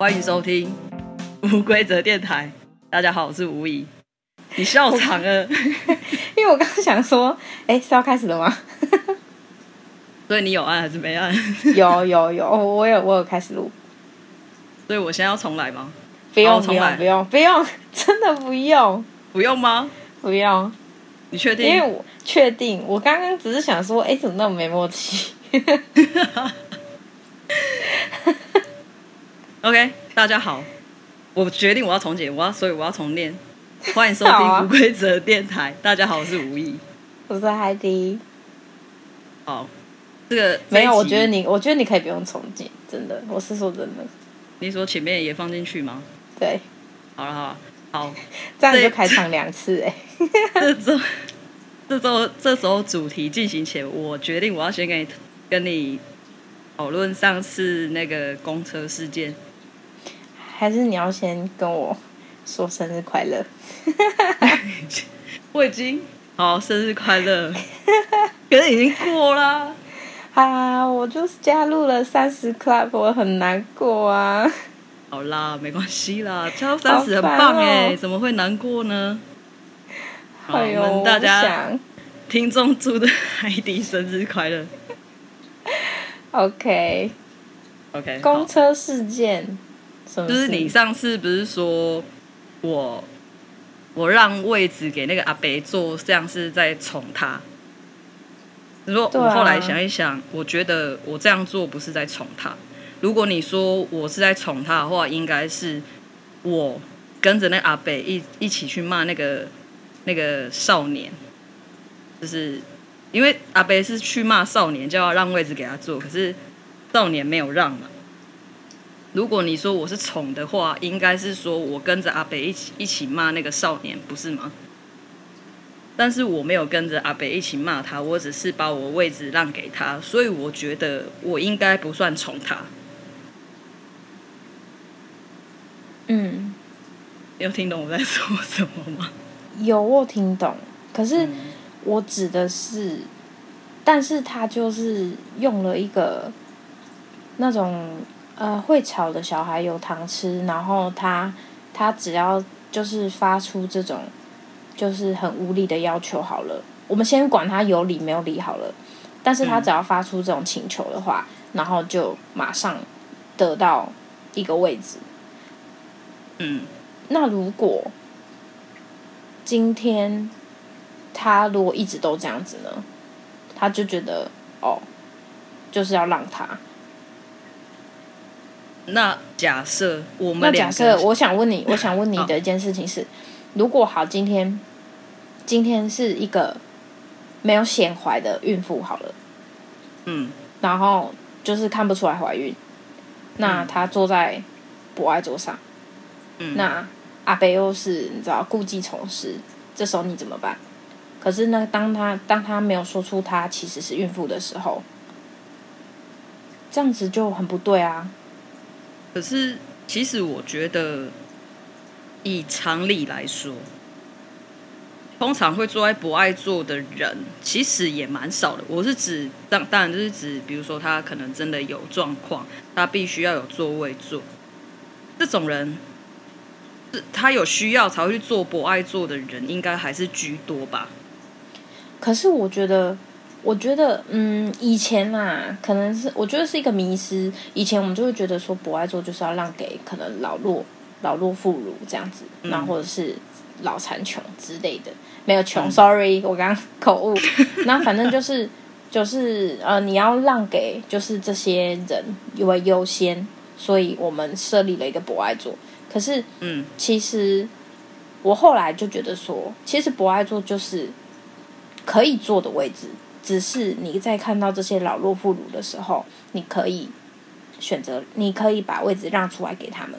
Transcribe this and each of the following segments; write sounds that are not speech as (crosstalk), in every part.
欢迎收听无规则电台。大家好，我是吴仪。你笑场了，(laughs) 因为我刚刚想说，哎，是要开始了吗？(laughs) 所以你有按还是没按？有有有，我有我有开始录。所以我现在要重来吗？不用不用不用不用，真的不用。不用吗？不用。你确定？因为我确定，我刚刚只是想说，哎，怎么那么没默契？(laughs) OK，大家好，我决定我要重解，我要所以我要重练。欢迎收听无规则电台。啊、大家好，我是吴毅，我是海迪。好，这个没有，我觉得你，我觉得你可以不用重剪，真的，我是说真的。你说前面也放进去吗？对，好了好了，好，这样就开场两次哎。这周这周这时候主题进行前，我决定我要先跟你跟你讨论上次那个公车事件。还是你要先跟我说生日快乐？(laughs) 我已经好生日快乐，(laughs) 可是已经过了。啊，我就是加入了三十 club，我很难过啊。好啦，没关系啦，加入三十很棒哎，哦、怎么会难过呢？好，哎、我们大家想听众祝的海迪生日快乐。(laughs) OK OK，公车事件。就是你上次不是说我我让位置给那个阿北坐，这样是在宠他。你说我后来想一想，啊、我觉得我这样做不是在宠他。如果你说我是在宠他的话，应该是我跟着那阿北一一起去骂那个那个少年，就是因为阿北是去骂少年，就要让位置给他坐，可是少年没有让嘛。如果你说我是宠的话，应该是说我跟着阿北一起一起骂那个少年，不是吗？但是我没有跟着阿北一起骂他，我只是把我位置让给他，所以我觉得我应该不算宠他。嗯，有听懂我在说什么吗？有，我听懂。可是我指的是，嗯、但是他就是用了一个那种。呃，会吵的小孩有糖吃，然后他他只要就是发出这种就是很无理的要求好了，我们先管他有理没有理好了，但是他只要发出这种请求的话，嗯、然后就马上得到一个位置。嗯，那如果今天他如果一直都这样子呢，他就觉得哦，就是要让他。那假设我们，那假设我想问你，我想问你的一件事情是，如果好，今天今天是一个没有显怀的孕妇好了，嗯，然后就是看不出来怀孕，那她坐在博爱桌上，嗯，那阿北又是你知道故技重施，这时候你怎么办？可是呢，当她当她没有说出她其实是孕妇的时候，这样子就很不对啊。可是，其实我觉得，以常理来说，通常会坐在博爱座的人，其实也蛮少的。我是指，当当然就是指，比如说他可能真的有状况，他必须要有座位坐。这种人，是他有需要才会去做博爱座的人，应该还是居多吧。可是我觉得。我觉得，嗯，以前啦，可能是我觉得是一个迷失。以前我们就会觉得说，博爱座就是要让给可能老弱、老弱妇孺这样子，然后、或者是老残穷之类的。没有穷、嗯、，sorry，我刚刚口误。(laughs) 那反正就是就是呃，你要让给就是这些人为优先，所以我们设立了一个博爱座。可是，嗯，其实我后来就觉得说，其实博爱座就是可以坐的位置。只是你在看到这些老弱妇孺的时候，你可以选择，你可以把位置让出来给他们。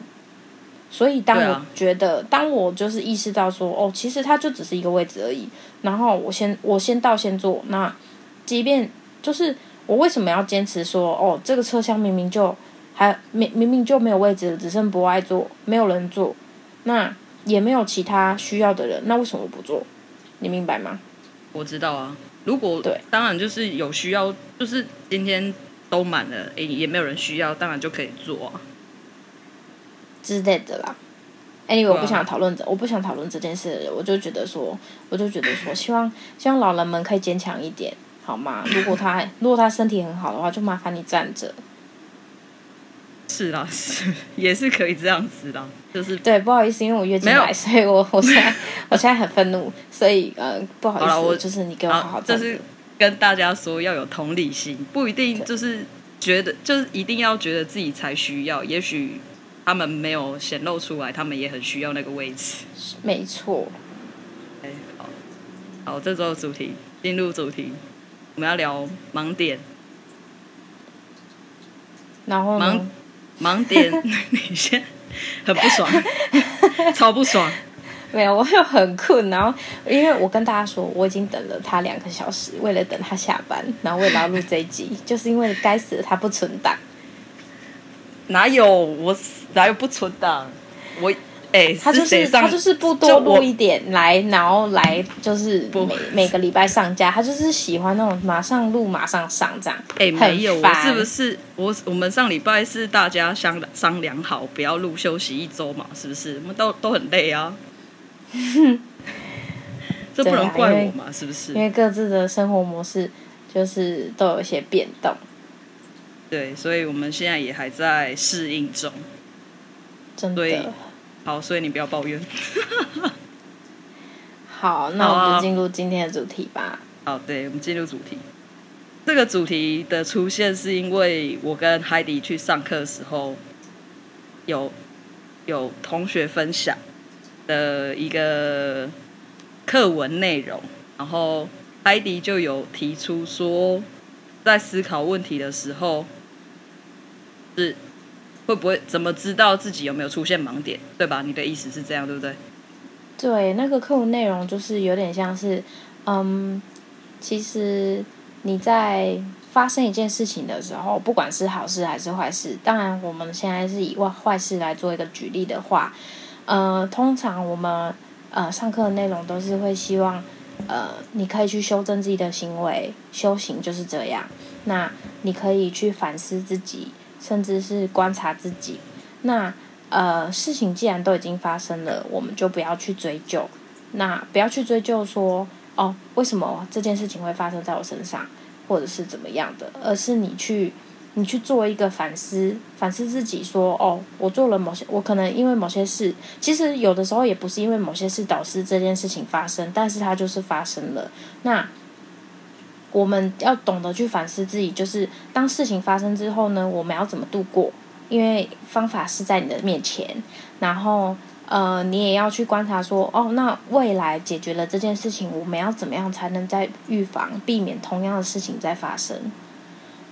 所以，当我觉得，啊、当我就是意识到说，哦，其实它就只是一个位置而已。然后我先，我先到先坐。那即便就是我为什么要坚持说，哦，这个车厢明明就还明明明就没有位置了，只剩博爱坐，没有人坐，那也没有其他需要的人，那为什么不坐？你明白吗？我知道啊。如果对，当然就是有需要，就是今天都满了，诶，也没有人需要，当然就可以做啊。之类的啦。Anyway，我不想讨论这，我不想讨论这件事。我就觉得说，我就觉得说，希望希望老人们可以坚强一点，好吗？如果他如果他身体很好的话，就麻烦你站着。是啦，是也是可以这样子的，就是对，不好意思，因为我月经来，所以我 (laughs) 我现在我现在很愤怒，所以呃，不好意思，好我就是你给我好好。就是跟大家说要有同理心，不一定就是觉得就是一定要觉得自己才需要，也许。他们没有显露出来，他们也很需要那个位置。没错。哎，好，好，这周的主题进入主题，我们要聊盲点。然后盲盲点，(laughs) 你先很不爽，(laughs) 超不爽。没有，我又很困，然后因为我跟大家说，我已经等了他两个小时，为了等他下班，然后为了要录这一集，(laughs) 就是因为该死的他不存档。哪有我哪有不存档？我哎、欸，(laughs) 他就是他就是不多录一点来，然后来就是每每个礼拜上架。他就是喜欢那种马上录马上上这样。哎、欸，没有，我是不是我我们上礼拜是大家商商量好不要录，休息一周嘛？是不是？我们都都很累啊。(laughs) 这不能怪我嘛？是不是？因为各自的生活模式就是都有一些变动。对，所以我们现在也还在适应中。真的。好，所以你不要抱怨。(laughs) 好，那我们就进入今天的主题吧。好，对，我们进入主题。这个主题的出现是因为我跟海迪去上课的时候，有有同学分享的一个课文内容，然后海迪就有提出说，在思考问题的时候。是会不会怎么知道自己有没有出现盲点，对吧？你的意思是这样，对不对？对，那个课文内容就是有点像是，嗯，其实你在发生一件事情的时候，不管是好事还是坏事，当然我们现在是以坏坏事来做一个举例的话，呃，通常我们呃上课的内容都是会希望，呃，你可以去修正自己的行为，修行就是这样。那你可以去反思自己。甚至是观察自己，那呃，事情既然都已经发生了，我们就不要去追究，那不要去追究说哦，为什么这件事情会发生在我身上，或者是怎么样的，而是你去你去做一个反思，反思自己说哦，我做了某些，我可能因为某些事，其实有的时候也不是因为某些事导致这件事情发生，但是它就是发生了，那。我们要懂得去反思自己，就是当事情发生之后呢，我们要怎么度过？因为方法是在你的面前，然后呃，你也要去观察说，哦，那未来解决了这件事情，我们要怎么样才能再预防，避免同样的事情再发生？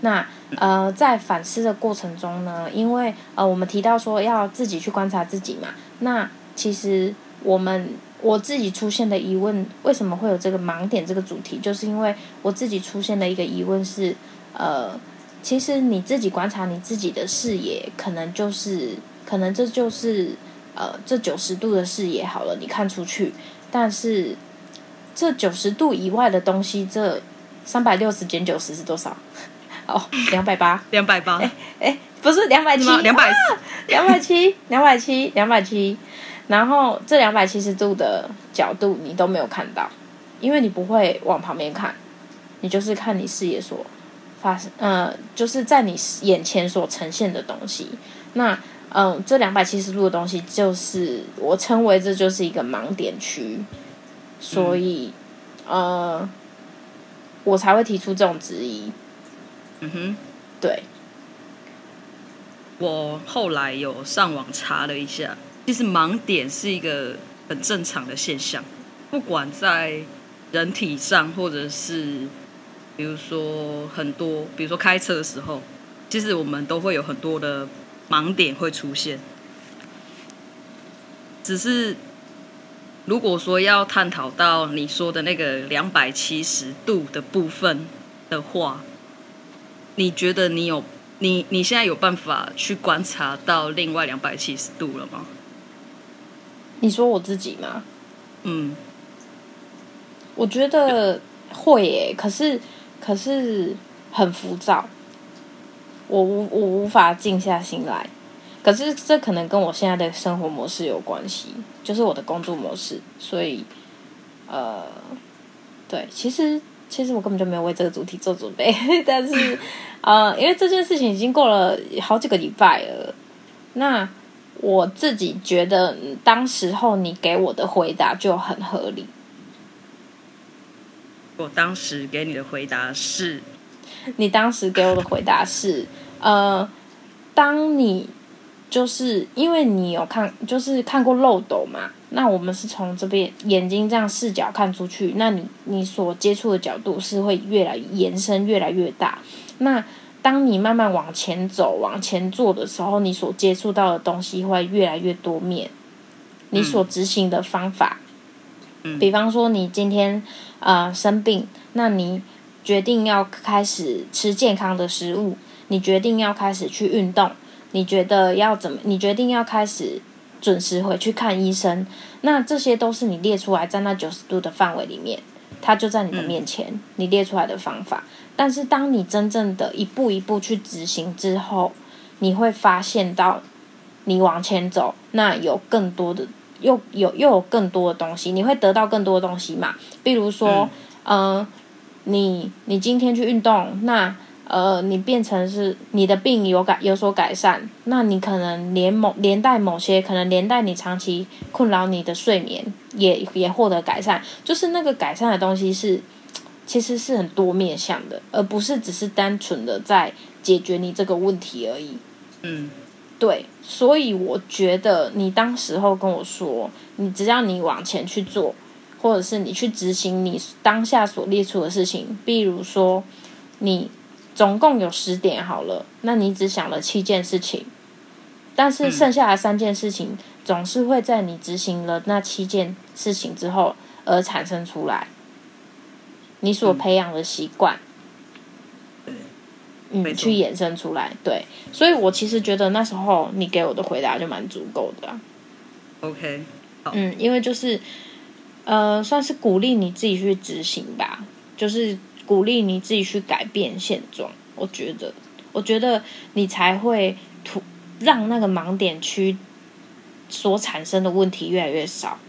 那呃，在反思的过程中呢，因为呃，我们提到说要自己去观察自己嘛，那其实我们。我自己出现的疑问，为什么会有这个盲点这个主题？就是因为我自己出现的一个疑问是，呃，其实你自己观察你自己的视野，可能就是，可能这就是，呃，这九十度的视野好了，你看出去，但是这九十度以外的东西，这三百六十减九十是多少？(laughs) 哦，两百八，两百八，哎哎，不是两百七，两百，两百七，两百七，两百七。然后这两百七十度的角度你都没有看到，因为你不会往旁边看，你就是看你视野所发生，呃，就是在你眼前所呈现的东西。那嗯、呃，这两百七十度的东西就是我称为这就是一个盲点区，所以、嗯、呃，我才会提出这种质疑。嗯哼，对。我后来有上网查了一下。其实盲点是一个很正常的现象，不管在人体上，或者是比如说很多，比如说开车的时候，其实我们都会有很多的盲点会出现。只是如果说要探讨到你说的那个两百七十度的部分的话，你觉得你有你你现在有办法去观察到另外两百七十度了吗？你说我自己吗？嗯，我觉得会耶，可是可是很浮躁，我无我无法静下心来。可可是这可能跟我现在的生活模式有关系，就是我的工作模式，所以呃，对，其实其实我根本就没有为这个主题做准备，(laughs) 但是呃，因为这件事情已经过了好几个礼拜了，那我自己觉得当时候你给我的回答就很合理。我当时给你的回答是，你当时给我的回答是，呃，当你就是因为你有看，就是看过漏斗嘛，那我们是从这边眼睛这样视角看出去，那你你所接触的角度是会越来延伸越来越大。那当你慢慢往前走、往前做的时候，你所接触到的东西会越来越多面，你所执行的方法。比方说，你今天呃生病，那你决定要开始吃健康的食物，你决定要开始去运动，你觉得要怎么？你决定要开始准时回去看医生，那这些都是你列出来在那九十度的范围里面，它就在你的面前，你列出来的方法。但是当你真正的一步一步去执行之后，你会发现到你往前走，那有更多的。又有又有更多的东西，你会得到更多的东西嘛？比如说，嗯、呃，你你今天去运动，那呃，你变成是你的病有改有所改善，那你可能连某连带某些可能连带你长期困扰你的睡眠也也获得改善，就是那个改善的东西是其实是很多面向的，而不是只是单纯的在解决你这个问题而已。嗯。对，所以我觉得你当时候跟我说，你只要你往前去做，或者是你去执行你当下所列出的事情，比如说你总共有十点好了，那你只想了七件事情，但是剩下的三件事情总是会在你执行了那七件事情之后而产生出来，你所培养的习惯。嗯，去衍生出来，对，所以我其实觉得那时候你给我的回答就蛮足够的啊。OK，嗯，因为就是，呃，算是鼓励你自己去执行吧，就是鼓励你自己去改变现状。我觉得，我觉得你才会突让那个盲点区所产生的问题越来越少，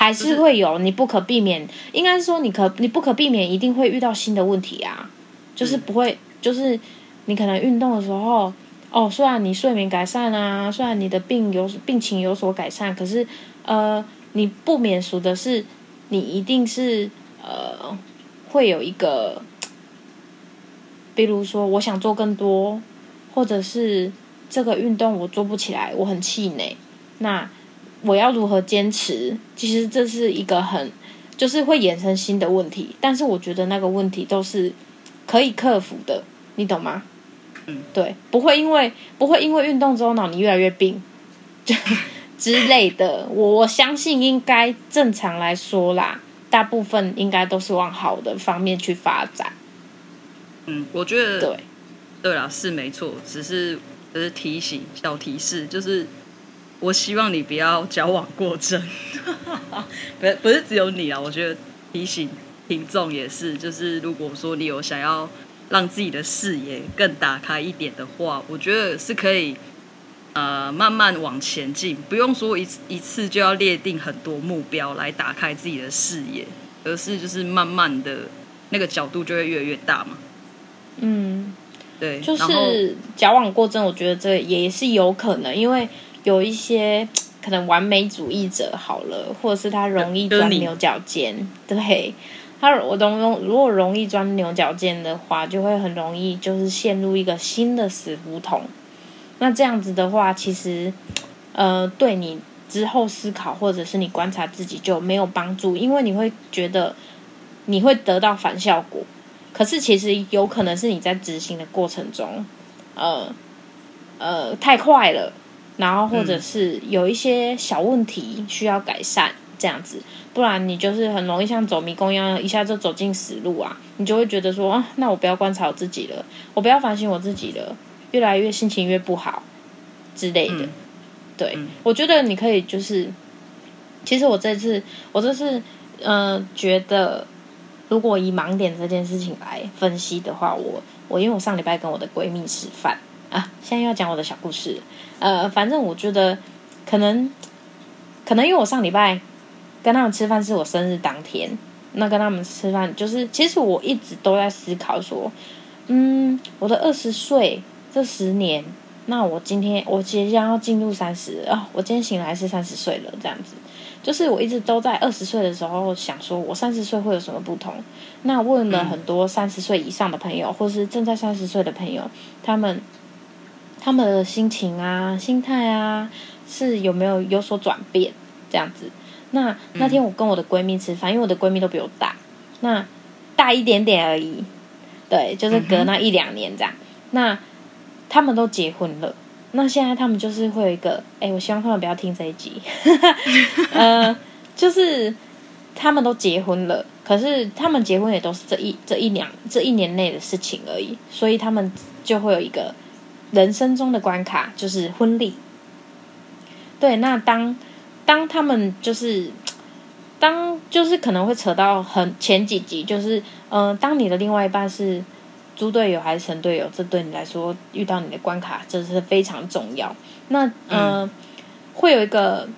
还是会有，你不可避免，应该是说你可你不可避免一定会遇到新的问题啊，就是不会。就是你可能运动的时候，哦，虽然你睡眠改善啊，虽然你的病有病情有所改善，可是呃，你不免俗的是，你一定是呃会有一个，比如说我想做更多，或者是这个运动我做不起来，我很气馁，那我要如何坚持？其实这是一个很就是会衍生新的问题，但是我觉得那个问题都是。可以克服的，你懂吗？嗯，对，不会因为不会因为运动之后脑你越来越病，就之类的。我我相信应该正常来说啦，大部分应该都是往好的方面去发展。嗯，我觉得对，对啦，是没错，只是只是提醒小提示，就是我希望你不要矫枉过正，(laughs) 不是不是只有你啊，我觉得提醒。听众也是，就是如果说你有想要让自己的视野更打开一点的话，我觉得是可以，呃，慢慢往前进，不用说一次一次就要列定很多目标来打开自己的视野，而是就是慢慢的那个角度就会越来越大嘛。嗯，对，就是矫枉过正，我觉得这也是有可能，因为有一些 (tsk) 可能完美主义者好了，或者是他容易钻牛角尖，对。他我容容如果容易钻牛角尖的话，就会很容易就是陷入一个新的死胡同。那这样子的话，其实呃对你之后思考或者是你观察自己就没有帮助，因为你会觉得你会得到反效果。可是其实有可能是你在执行的过程中，呃呃太快了，然后或者是有一些小问题需要改善。这样子，不然你就是很容易像走迷宫一样，一下就走进死路啊！你就会觉得说，啊，那我不要观察我自己了，我不要反省我自己了，越来越心情越不好之类的。嗯、对、嗯，我觉得你可以就是，其实我这次，我这次，嗯、呃，觉得如果以盲点这件事情来分析的话，我我因为我上礼拜跟我的闺蜜吃饭，啊，现在又要讲我的小故事。呃，反正我觉得可能可能因为我上礼拜跟他们吃饭是我生日当天，那跟他们吃饭就是其实我一直都在思考说，嗯，我的二十岁这十年，那我今天我即将要进入三十啊，我今天醒来是三十岁了，这样子。就是我一直都在二十岁的时候想说，我三十岁会有什么不同？那问了很多三十岁以上的朋友，或是正在三十岁的朋友，他们他们的心情啊、心态啊，是有没有有所转变？这样子。那那天我跟我的闺蜜吃饭，因为我的闺蜜都比我大，那大一点点而已，对，就是隔那一两年这样。那他们都结婚了。那现在他们就是会有一个，哎、我希望他们不要听这一集，(laughs) 呃，就是他们都结婚了，可是他们结婚也都是这一这一两这一年内的事情而已，所以他们就会有一个人生中的关卡，就是婚礼。对，那当当他们就是当就是可能会扯到很前几集，就是嗯、呃，当你的另外一半是。猪队友还是神队友？这对你来说，遇到你的关卡，这是非常重要。那嗯、呃，会有一个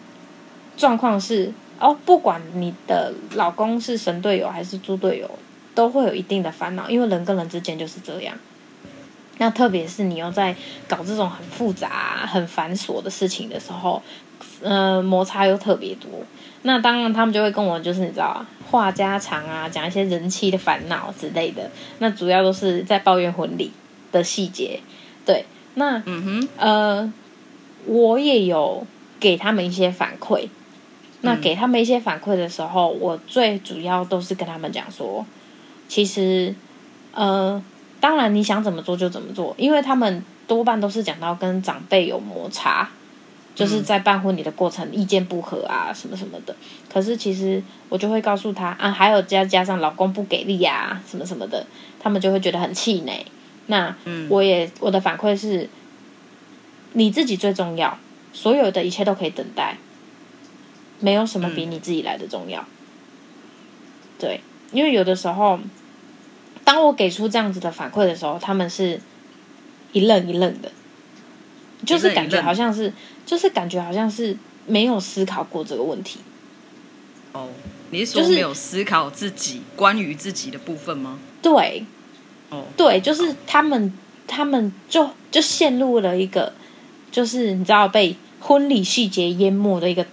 状况是哦，不管你的老公是神队友还是猪队友，都会有一定的烦恼，因为人跟人之间就是这样。那特别是你又在搞这种很复杂、很繁琐的事情的时候，呃，摩擦又特别多。那当然，他们就会跟我就是你知道啊话家常啊，讲一些人妻的烦恼之类的。那主要都是在抱怨婚礼的细节。对，那嗯哼，呃，我也有给他们一些反馈。那给他们一些反馈的时候，我最主要都是跟他们讲说，其实，呃，当然你想怎么做就怎么做，因为他们多半都是讲到跟长辈有摩擦。就是在办婚礼的过程，意见不合啊，什么什么的。可是其实我就会告诉他啊，还有加加上老公不给力啊，什么什么的，他们就会觉得很气馁。那我也我的反馈是，你自己最重要，所有的一切都可以等待，没有什么比你自己来的重要。对，因为有的时候，当我给出这样子的反馈的时候，他们是一愣一愣的。就是感觉好像是，就是感觉好像是没有思考过这个问题。哦，你是说没有思考自己关于自己的部分吗？对，哦，对，就是他们，他们就就陷入了一个，就是你知道被婚礼细节淹没的一个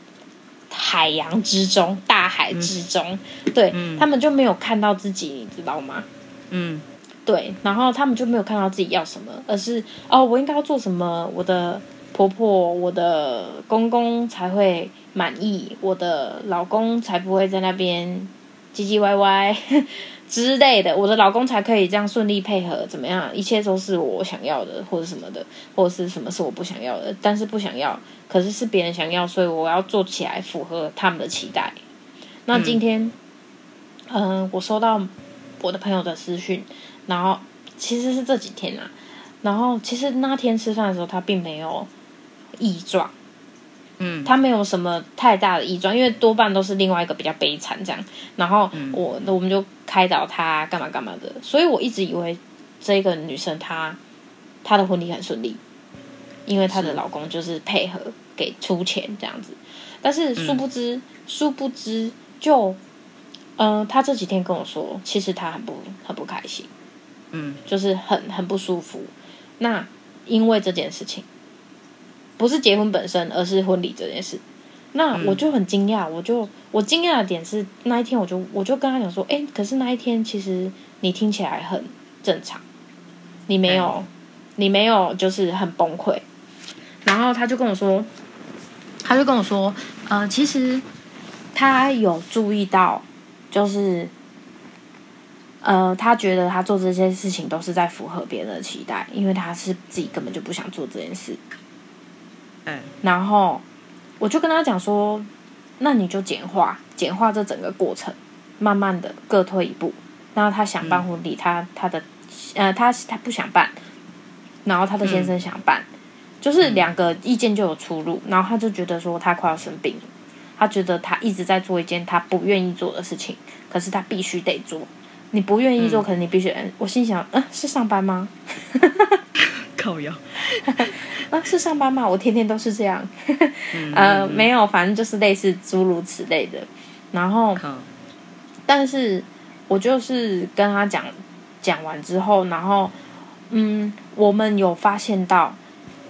海洋之中，大海之中，嗯、对、嗯、他们就没有看到自己，你知道吗？嗯。对，然后他们就没有看到自己要什么，而是哦，我应该要做什么，我的婆婆、我的公公才会满意，我的老公才不会在那边唧唧歪歪 (laughs) 之类的，我的老公才可以这样顺利配合，怎么样？一切都是我想要的，或者什么的，或者是什么是我不想要的，但是不想要，可是是别人想要，所以我要做起来符合他们的期待。那今天，嗯，我收到我的朋友的私讯。然后其实是这几天啊，然后其实那天吃饭的时候，他并没有异状，嗯，他没有什么太大的异状，因为多半都是另外一个比较悲惨这样。然后我，我们就开导他干嘛干嘛的，所以我一直以为这个女生她她的婚礼很顺利，因为她的老公就是配合给出钱这样子，但是殊不知，嗯、殊不知就，嗯、呃，他这几天跟我说，其实他很不很不开心。嗯，就是很很不舒服。那因为这件事情，不是结婚本身，而是婚礼这件事。那我就很惊讶，我就我惊讶的点是那一天，我就我就跟他讲说，哎、欸，可是那一天其实你听起来很正常，你没有，你没有就是很崩溃。然后他就跟我说，他就跟我说，呃，其实他有注意到，就是。呃，他觉得他做这些事情都是在符合别人的期待，因为他是自己根本就不想做这件事。嗯，然后我就跟他讲说，那你就简化，简化这整个过程，慢慢的各退一步。然后他想办婚礼，嗯、他他的呃，他他不想办，然后他的先生想办，嗯、就是两个意见就有出入。然后他就觉得说他快要生病了，他觉得他一直在做一件他不愿意做的事情，可是他必须得做。你不愿意做，可能你必须。嗯、我心想，嗯，是上班吗？(laughs) 靠腰，啊，是上班吗？我天天都是这样。呃，没有，反正就是类似诸如此类的。然后，但是我就是跟他讲讲完之后，然后，嗯，我们有发现到，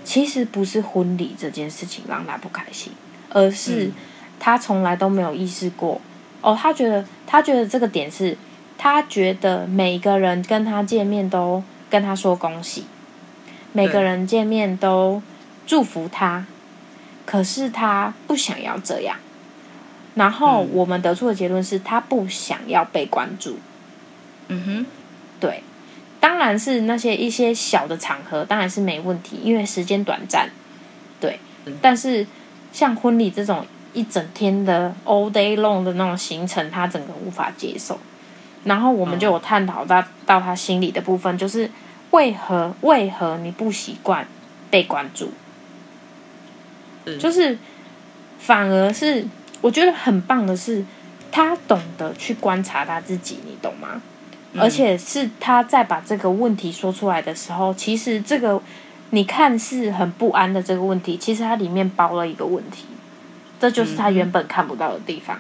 其实不是婚礼这件事情让他不开心，而是他从来都没有意识过。哦，他觉得他觉得这个点是，他觉得每个人跟他见面都跟他说恭喜，每个人见面都祝福他，可是他不想要这样。然后我们得出的结论是他不想要被关注。嗯哼，对，当然是那些一些小的场合当然是没问题，因为时间短暂。对，但是像婚礼这种。一整天的 all day long 的那种行程，他整个无法接受。然后我们就有探讨到到他心里的部分，就是为何为何你不习惯被关注？就是反而是我觉得很棒的是，他懂得去观察他自己，你懂吗？而且是他在把这个问题说出来的时候，其实这个你看似很不安的这个问题，其实它里面包了一个问题。这就是他原本看不到的地方，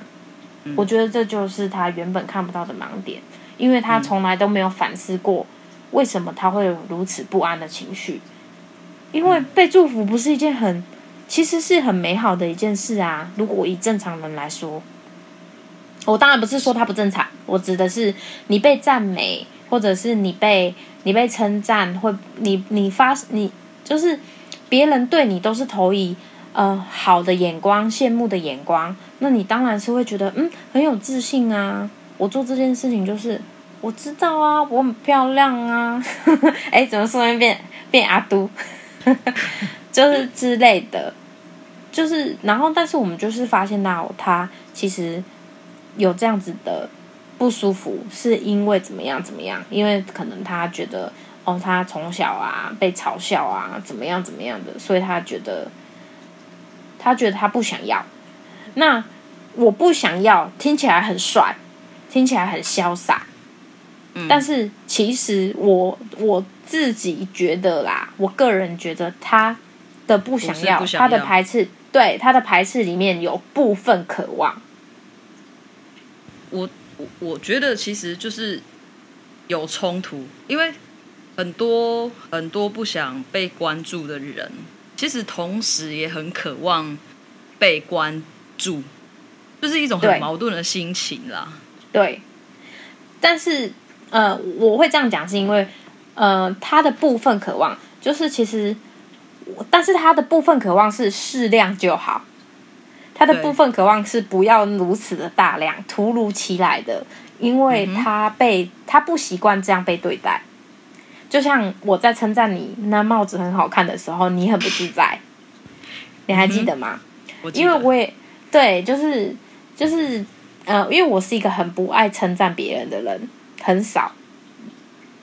嗯，我觉得这就是他原本看不到的盲点，因为他从来都没有反思过为什么他会有如此不安的情绪，因为被祝福不是一件很，其实是很美好的一件事啊。如果以正常人来说，我当然不是说他不正常，我指的是你被赞美，或者是你被你被称赞，或你你发你就是别人对你都是投以。呃，好的眼光，羡慕的眼光，那你当然是会觉得，嗯，很有自信啊。我做这件事情就是我知道啊，我很漂亮啊。(laughs) 哎，怎么说变变变阿都，(laughs) 就是之类的，就是然后，但是我们就是发现到他其实有这样子的不舒服，是因为怎么样怎么样？因为可能他觉得，哦，他从小啊被嘲笑啊，怎么样怎么样的，所以他觉得。他觉得他不想要，那我不想要，听起来很帅，听起来很潇洒，嗯，但是其实我我自己觉得啦，我个人觉得他的不想要，想要他的排斥，对他的排斥里面有部分渴望。我我我觉得其实就是有冲突，因为很多很多不想被关注的人。其实同时也很渴望被关注，就是一种很矛盾的心情啦。对，对，但是呃，我会这样讲是因为呃，他的部分渴望就是其实，但是他的部分渴望是适量就好，他的部分渴望是不要如此的大量，突如其来的，因为他被、嗯、他不习惯这样被对待。就像我在称赞你那帽子很好看的时候，你很不自在，你还记得吗？嗯、得因为我也对，就是就是呃，因为我是一个很不爱称赞别人的人，很少。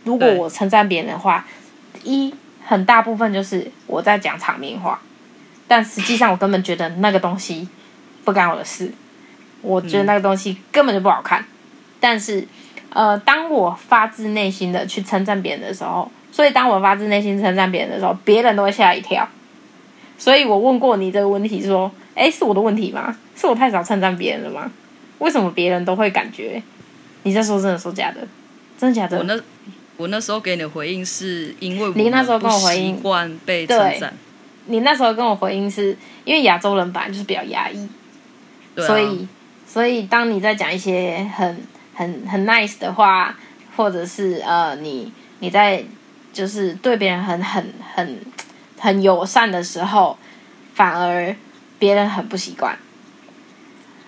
如果我称赞别人的话，一很大部分就是我在讲场面话，但实际上我根本觉得那个东西不干我的事，我觉得那个东西根本就不好看，嗯、但是。呃，当我发自内心的去称赞别人的时候，所以当我发自内心称赞别人的时候，别人都会吓一跳。所以我问过你这个问题，说，诶，是我的问题吗？是我太少称赞别人了吗？为什么别人都会感觉你在说真的，说假的？真的假的？我那我那时候给你的回应是因为你那时候跟我回应惯被称赞。你那时候跟我回应是因为亚洲人本来就是比较压抑，啊，所以所以当你在讲一些很。很很 nice 的话，或者是呃，你你在就是对别人很很很很友善的时候，反而别人很不习惯，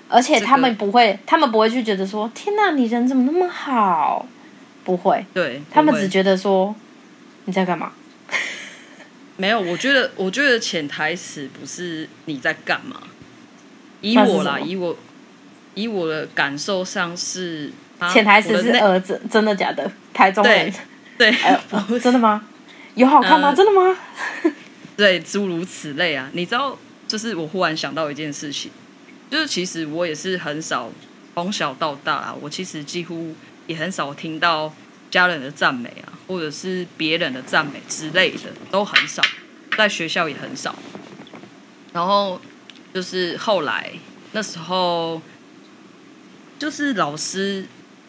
而且他们不会，这个、他们不会去觉得说，天哪，你人怎么那么好？不会，对，他们只觉得说你在干嘛？(laughs) 没有，我觉得我觉得潜台词不是你在干嘛，以我啦，以我。以我的感受上是，潜台词是儿子，真的假的？台中人，对，对真的吗？(laughs) 有好看吗？呃、真的吗？(laughs) 对，诸如此类啊。你知道，就是我忽然想到一件事情，就是其实我也是很少从小到大啊，我其实几乎也很少听到家人的赞美啊，或者是别人的赞美之类的，都很少。在学校也很少。然后就是后来那时候，就是老师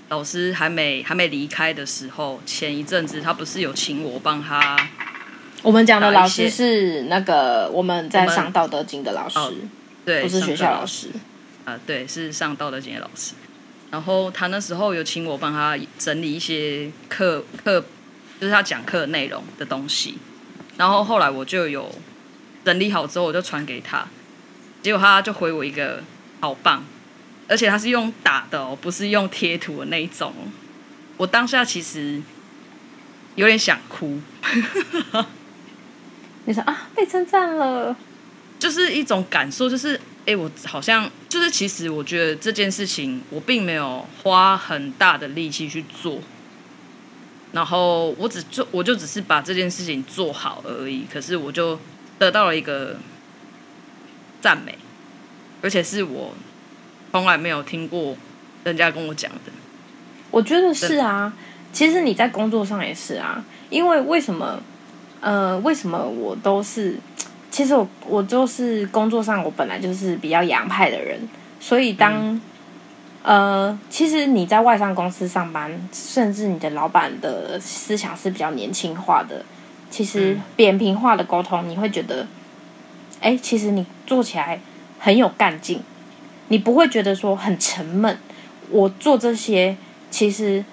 老师还没还没离开的时候，前一阵子他不是有请我帮他。我们讲的老师是那个我们在上《道德经》的老师，对，不是学校老师。啊、呃，对，是上《道德经》的老师。然后他那时候有请我帮他整理一些课课，就是他讲课内容的东西。然后后来我就有整理好之后，我就传给他，结果他就回我一个好棒，而且他是用打的哦，不是用贴图的那一种。我当下其实有点想哭。(laughs) 你说啊，被称赞了，就是一种感受，就是。哎，我好像就是，其实我觉得这件事情我并没有花很大的力气去做，然后我只做，我就只是把这件事情做好而已。可是我就得到了一个赞美，而且是我从来没有听过人家跟我讲的。我觉得是啊，其实你在工作上也是啊，因为为什么？呃，为什么我都是？其实我我就是工作上，我本来就是比较洋派的人，所以当、嗯、呃，其实你在外商公司上班，甚至你的老板的思想是比较年轻化的，其实扁平化的沟通，你会觉得，哎，其实你做起来很有干劲，你不会觉得说很沉闷。我做这些其实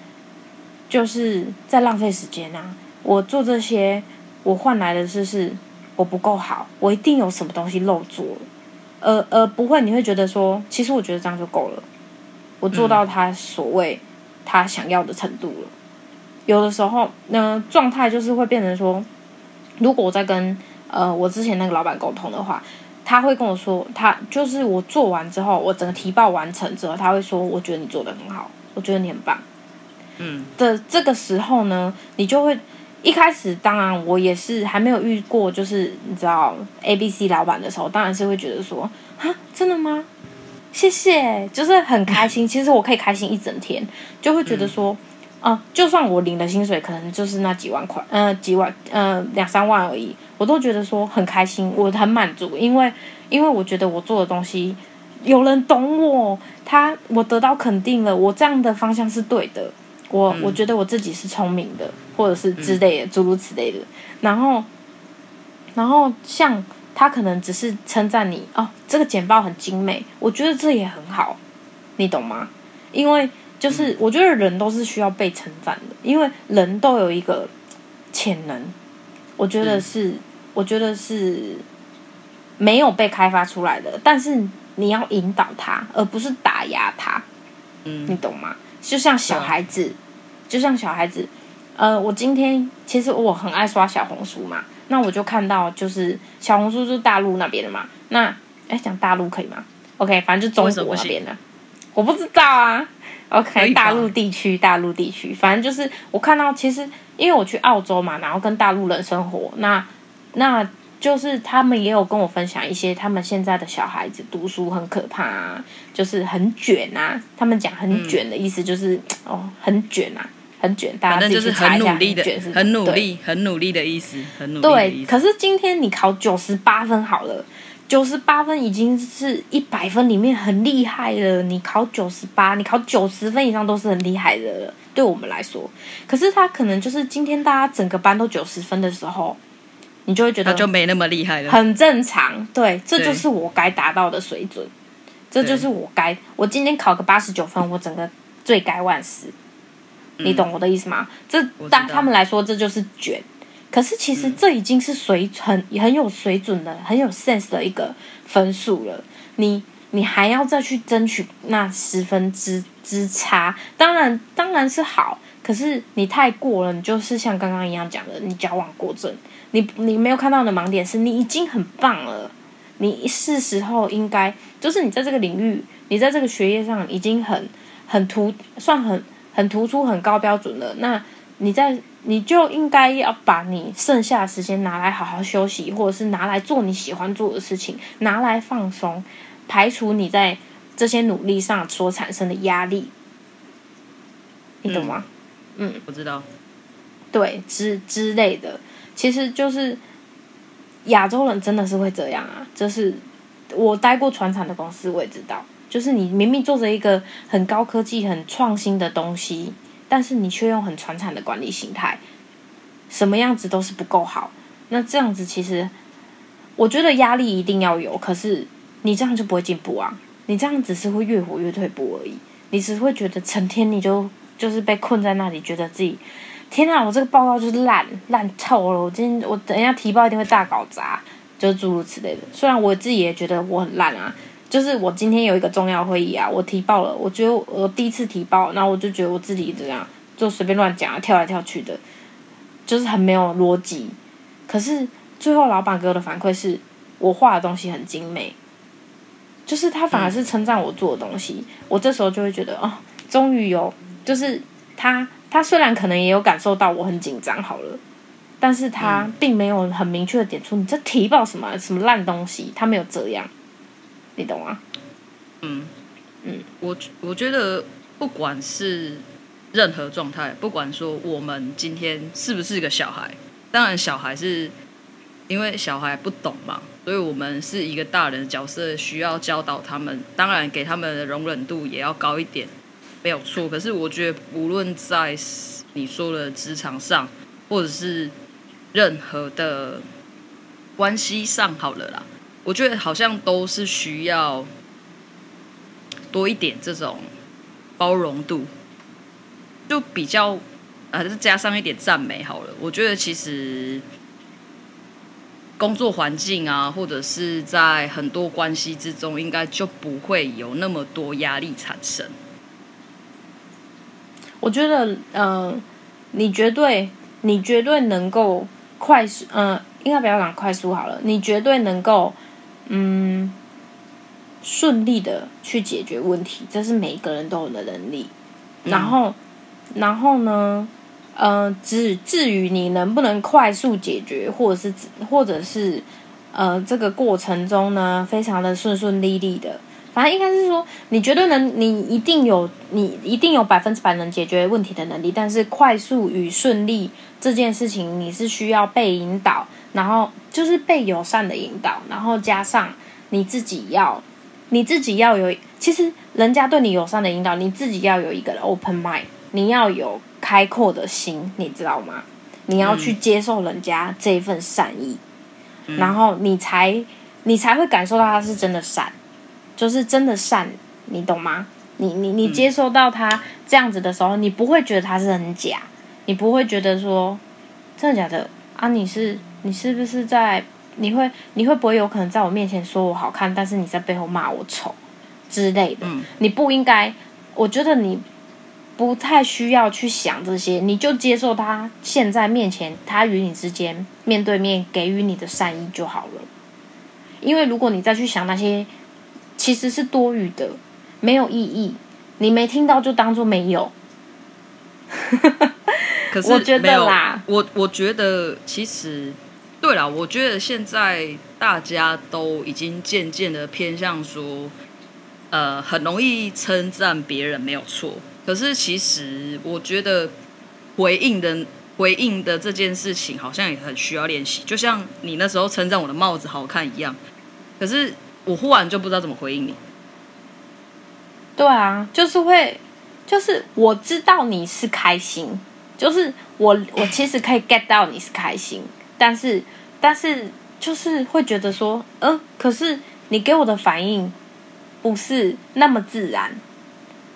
就是在浪费时间啊！我做这些，我换来的是是。我不够好，我一定有什么东西漏做了，呃呃，不会，你会觉得说，其实我觉得这样就够了，我做到他所谓他想要的程度了。有的时候，那状态就是会变成说，如果我在跟呃我之前那个老板沟通的话，他会跟我说，他就是我做完之后，我整个提报完成之后，他会说，我觉得你做的很好，我觉得你很棒。嗯，的这个时候呢，你就会。一开始当然我也是还没有遇过，就是你知道 A B C 老板的时候，当然是会觉得说啊，真的吗？谢谢，就是很开心。(laughs) 其实我可以开心一整天，就会觉得说，啊、呃，就算我领的薪水可能就是那几万块，嗯、呃，几万，嗯、呃，两三万而已，我都觉得说很开心，我很满足，因为因为我觉得我做的东西有人懂我，他我得到肯定了，我这样的方向是对的。我、嗯、我觉得我自己是聪明的，或者是之类的，诸如此类的。然后，然后像他可能只是称赞你哦，这个简报很精美，我觉得这也很好，你懂吗？因为就是我觉得人都是需要被称赞的，因为人都有一个潜能，我觉得是，嗯、我觉得是没有被开发出来的，但是你要引导他，而不是打压他，嗯，你懂吗？就像小孩子。就像小孩子，呃，我今天其实我很爱刷小红书嘛，那我就看到就是小红书就是大陆那边的嘛，那哎讲大陆可以吗？OK，反正就中国那边的，我不知道啊。OK，大陆地区，大陆地区，反正就是我看到，其实因为我去澳洲嘛，然后跟大陆人生活，那那就是他们也有跟我分享一些他们现在的小孩子读书很可怕啊，就是很卷啊，他们讲很卷的意思就是、嗯、哦很卷啊。很卷，大家自己去查一下。很卷是很努力，很努力的意思，很努力。对，可是今天你考九十八分好了，九十八分已经是一百分里面很厉害了。你考九十八，你考九十分以上都是很厉害的了，对我们来说。可是他可能就是今天大家整个班都九十分的时候，你就会觉得就没那么厉害了，很正常。对，这就是我该达到的水准，这就是我该。我今天考个八十九分，我整个罪该万死。你懂我的意思吗？这当他们来说，这就是卷。可是其实这已经是水很很有水准的、很有 sense 的一个分数了。你你还要再去争取那十分之之差，当然当然是好。可是你太过了，你就是像刚刚一样讲的，你矫枉过正。你你没有看到的盲点是你已经很棒了。你是时候应该就是你在这个领域，你在这个学业上已经很很突，算很。很突出、很高标准了，那你在你就应该要把你剩下的时间拿来好好休息，或者是拿来做你喜欢做的事情，拿来放松，排除你在这些努力上所产生的压力。你懂吗？嗯，我知道。对，之之类的，其实就是亚洲人真的是会这样啊，就是我待过传产的公司，我也知道，就是你明明做着一个很高科技、很创新的东西，但是你却用很传产的管理形态，什么样子都是不够好。那这样子其实，我觉得压力一定要有，可是你这样就不会进步啊！你这样只是会越活越退步而已，你只会觉得成天你就就是被困在那里，觉得自己。天啊，我这个报告就是烂烂透了！我今天我等一下提报一定会大搞砸，就是诸如此类的。虽然我自己也觉得我很烂啊，就是我今天有一个重要会议啊，我提报了，我觉得我第一次提报，然后我就觉得我自己这样就随便乱讲啊，跳来跳去的，就是很没有逻辑。可是最后老板给我的反馈是我画的东西很精美，就是他反而是称赞我做的东西，嗯、我这时候就会觉得哦，终于有，就是他。他虽然可能也有感受到我很紧张，好了，但是他并没有很明确的点出你这提报什么什么烂东西，他没有这样，你懂吗？嗯嗯，我我觉得不管是任何状态，不管说我们今天是不是个小孩，当然小孩是因为小孩不懂嘛，所以我们是一个大人的角色，需要教导他们，当然给他们的容忍度也要高一点。没有错，可是我觉得无论在你说的职场上，或者是任何的关系上，好了啦，我觉得好像都是需要多一点这种包容度，就比较还是加上一点赞美好了。我觉得其实工作环境啊，或者是在很多关系之中，应该就不会有那么多压力产生。我觉得，嗯、呃，你绝对，你绝对能够快速，嗯、呃，应该不要讲快速好了，你绝对能够，嗯，顺利的去解决问题，这是每一个人都有的能力。然后，嗯、然后呢，呃，至至于你能不能快速解决，或者是，或者是，呃，这个过程中呢，非常的顺顺利利的。反正应该是说，你绝对能，你一定有，你一定有百分之百能解决问题的能力。但是快速与顺利这件事情，你是需要被引导，然后就是被友善的引导，然后加上你自己要，你自己要有，其实人家对你友善的引导，你自己要有一个 open mind，你要有开阔的心，你知道吗？你要去接受人家这一份善意，嗯、然后你才你才会感受到他是真的善。就是真的善，你懂吗？你你你接受到他这样子的时候，嗯、你不会觉得他是很假，你不会觉得说真的假的啊？你是你是不是在？你会你会不会有可能在我面前说我好看，但是你在背后骂我丑之类的？嗯、你不应该，我觉得你不太需要去想这些，你就接受他现在面前他与你之间面对面给予你的善意就好了。因为如果你再去想那些。其实是多余的，没有意义。你没听到就当做没有。(laughs) 可是我觉得啦，我我觉得其实对啦，我觉得现在大家都已经渐渐的偏向说，呃，很容易称赞别人没有错。可是其实我觉得回应的回应的这件事情好像也很需要练习，就像你那时候称赞我的帽子好看一样。可是。我忽然就不知道怎么回应你。对啊，就是会，就是我知道你是开心，就是我我其实可以 get 到你是开心，但是但是就是会觉得说，嗯、呃，可是你给我的反应不是那么自然，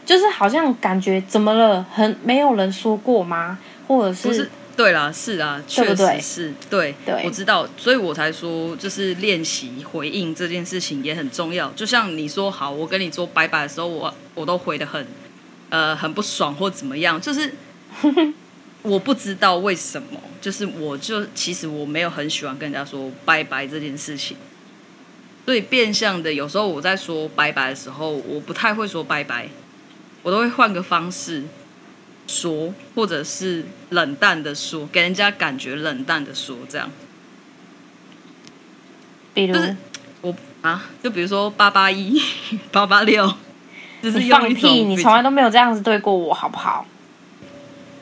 就是好像感觉怎么了，很没有人说过吗？或者是？对啦，是啊，确实是对，我知道，所以我才说，就是练习回应这件事情也很重要。就像你说，好，我跟你说拜拜的时候，我我都回的很，呃，很不爽或怎么样，就是 (laughs) 我不知道为什么，就是我就其实我没有很喜欢跟人家说拜拜这件事情，所以变相的，有时候我在说拜拜的时候，我不太会说拜拜，我都会换个方式。说，或者是冷淡的说，给人家感觉冷淡的说，这样。比如，就是我啊，就比如说八八一、(laughs) 八八六，就是你放屁，你从来都没有这样子对过我，好不好？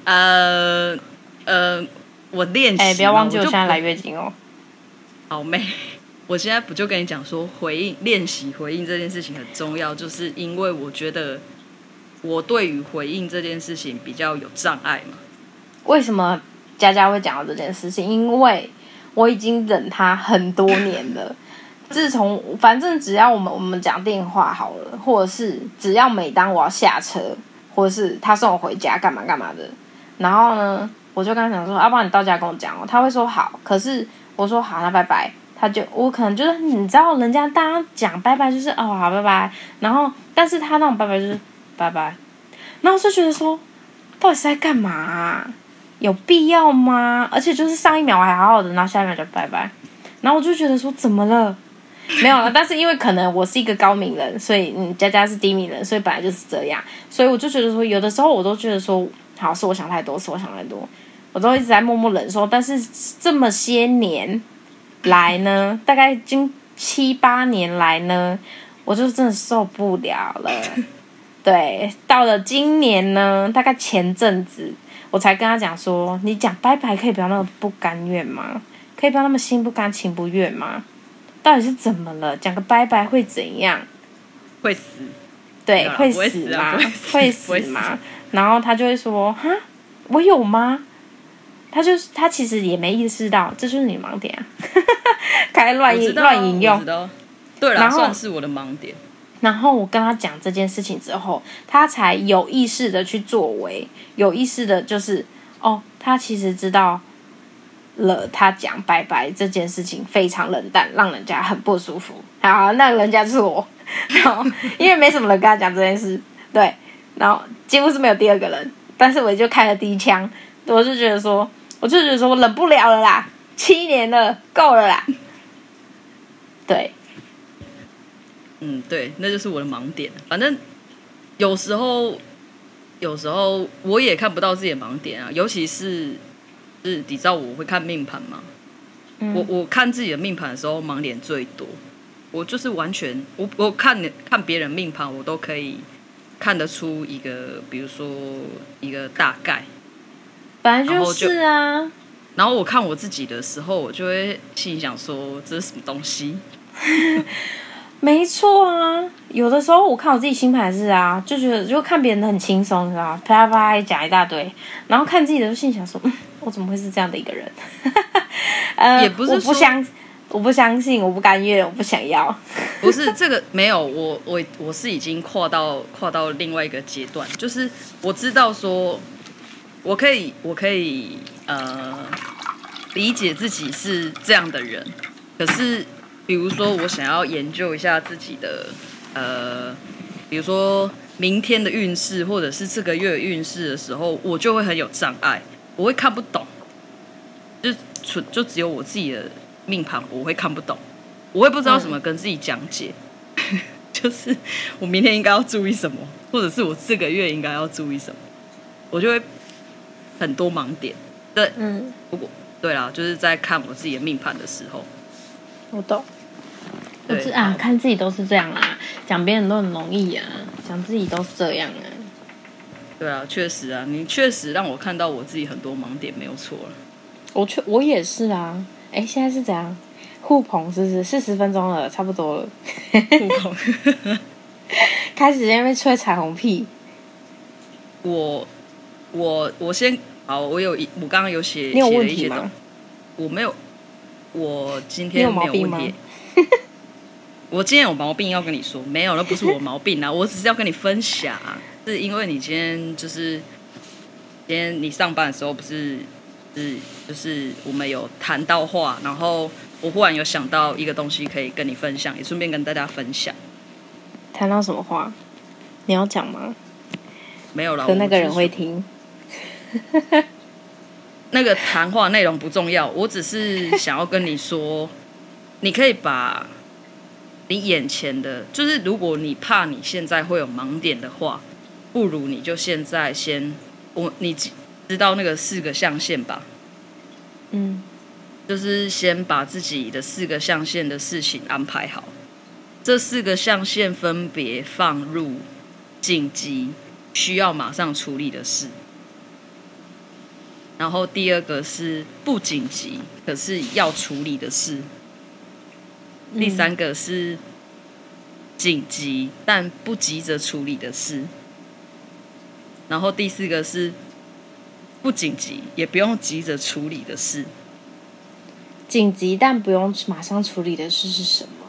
呃呃，我练习，哎、欸，不要忘记我现在来月经哦。好妹，(laughs) 我现在不就跟你讲说，回应练习回应这件事情很重要，就是因为我觉得我对于回应这件事情比较有障碍嘛。为什么佳佳会讲到这件事情？因为我已经忍他很多年了。(laughs) 自从反正只要我们我们讲电话好了，或者是只要每当我要下车，或者是他送我回家干嘛干嘛的，然后呢，我就跟他讲说，要不然你到家跟我讲哦。他会说好，可是我说好，那拜拜。他就我可能就是你知道，人家大家讲拜拜就是哦好拜拜，然后但是他那种拜拜就是拜拜，然后我就觉得说，到底是在干嘛？有必要吗？而且就是上一秒我还好好的，然后下一秒就拜拜，然后我就觉得说怎么了？没有了，但是因为可能我是一个高敏人，所以嗯，佳佳是低敏人，所以本来就是这样，所以我就觉得说，有的时候我都觉得说，好，是我想太多，是我想太多，我都一直在默默忍受。但是这么些年来呢，大概经七八年来呢，我就真的受不了了。对，到了今年呢，大概前阵子，我才跟他讲说，你讲拜拜可以不要那么不甘愿吗？可以不要那么心不甘情不愿吗？到底是怎么了？讲个拜拜会怎样？会死？对，会死吗？会死 (laughs) 吗？然后他就会说：“哈，我有吗？”他就是他其实也没意识到，这就是你盲点啊！(laughs) 开乱引乱引用。对了，算是我的盲点。然后我跟他讲这件事情之后，他才有意识的去作为，有意识的就是哦，他其实知道。了，他讲拜拜这件事情非常冷淡，让人家很不舒服。好，那人家是我，然后因为没什么人跟他讲这件事，对，然后几乎是没有第二个人，但是我就开了第一枪，我就觉得说，我就觉得说我忍不了了啦，七年了，够了啦，对，嗯，对，那就是我的盲点。反正有时候，有时候我也看不到自己的盲点啊，尤其是。是，你知道我会看命盘吗？嗯、我我看自己的命盘的时候，盲点最多。我就是完全，我我看看别人命盘，我都可以看得出一个，比如说一个大概。本来就是啊。然后，然后我看我自己的时候，我就会心里想说，这是什么东西？(laughs) 没错啊，有的时候我看我自己星盘是啊，就觉得就看别人的很轻松，是吧？啪啪啪讲一大堆，然后看自己的就心想说，嗯，我怎么会是这样的一个人？(laughs) 呃，也不是，我不相，我不相信，我不甘愿，我不想要。(laughs) 不是这个没有，我我我是已经跨到跨到另外一个阶段，就是我知道说，我可以我可以呃理解自己是这样的人，可是。比如说，我想要研究一下自己的，呃，比如说明天的运势，或者是这个月运势的时候，我就会很有障碍，我会看不懂，就纯就只有我自己的命盘，我会看不懂，我会不知道怎么跟自己讲解，嗯、(laughs) 就是我明天应该要注意什么，或者是我这个月应该要注意什么，我就会很多盲点。对，嗯，不过对啦，就是在看我自己的命盘的时候，我懂。不是啊，看自己都是这样啊，讲别人都很容易啊，讲自己都是这样啊。对啊，确实啊，你确实让我看到我自己很多盲点，没有错了。我确我也是啊，哎，现在是怎样？互捧是不是？四十分钟了，差不多了。互捧，(laughs) 开始在那边吹彩虹屁。我我我先好，我有一我刚刚有写，你有问题吗？我没有，我今天没有问题。(laughs) 我今天有毛病要跟你说，没有，那不是我毛病啊，(laughs) 我只是要跟你分享，是因为你今天就是今天你上班的时候不是是就是我们有谈到话，然后我忽然有想到一个东西可以跟你分享，也顺便跟大家分享。谈到什么话？你要讲吗？没有了，可那个人会听。(laughs) 那个谈话内容不重要，我只是想要跟你说，你可以把。你眼前的，就是如果你怕你现在会有盲点的话，不如你就现在先，我你知道那个四个象限吧？嗯，就是先把自己的四个象限的事情安排好。这四个象限分别放入紧急需要马上处理的事，然后第二个是不紧急可是要处理的事。第三个是紧急但不急着处理的事，然后第四个是不紧急也不用急着处理的事。紧急但不用马上处理的事是什么？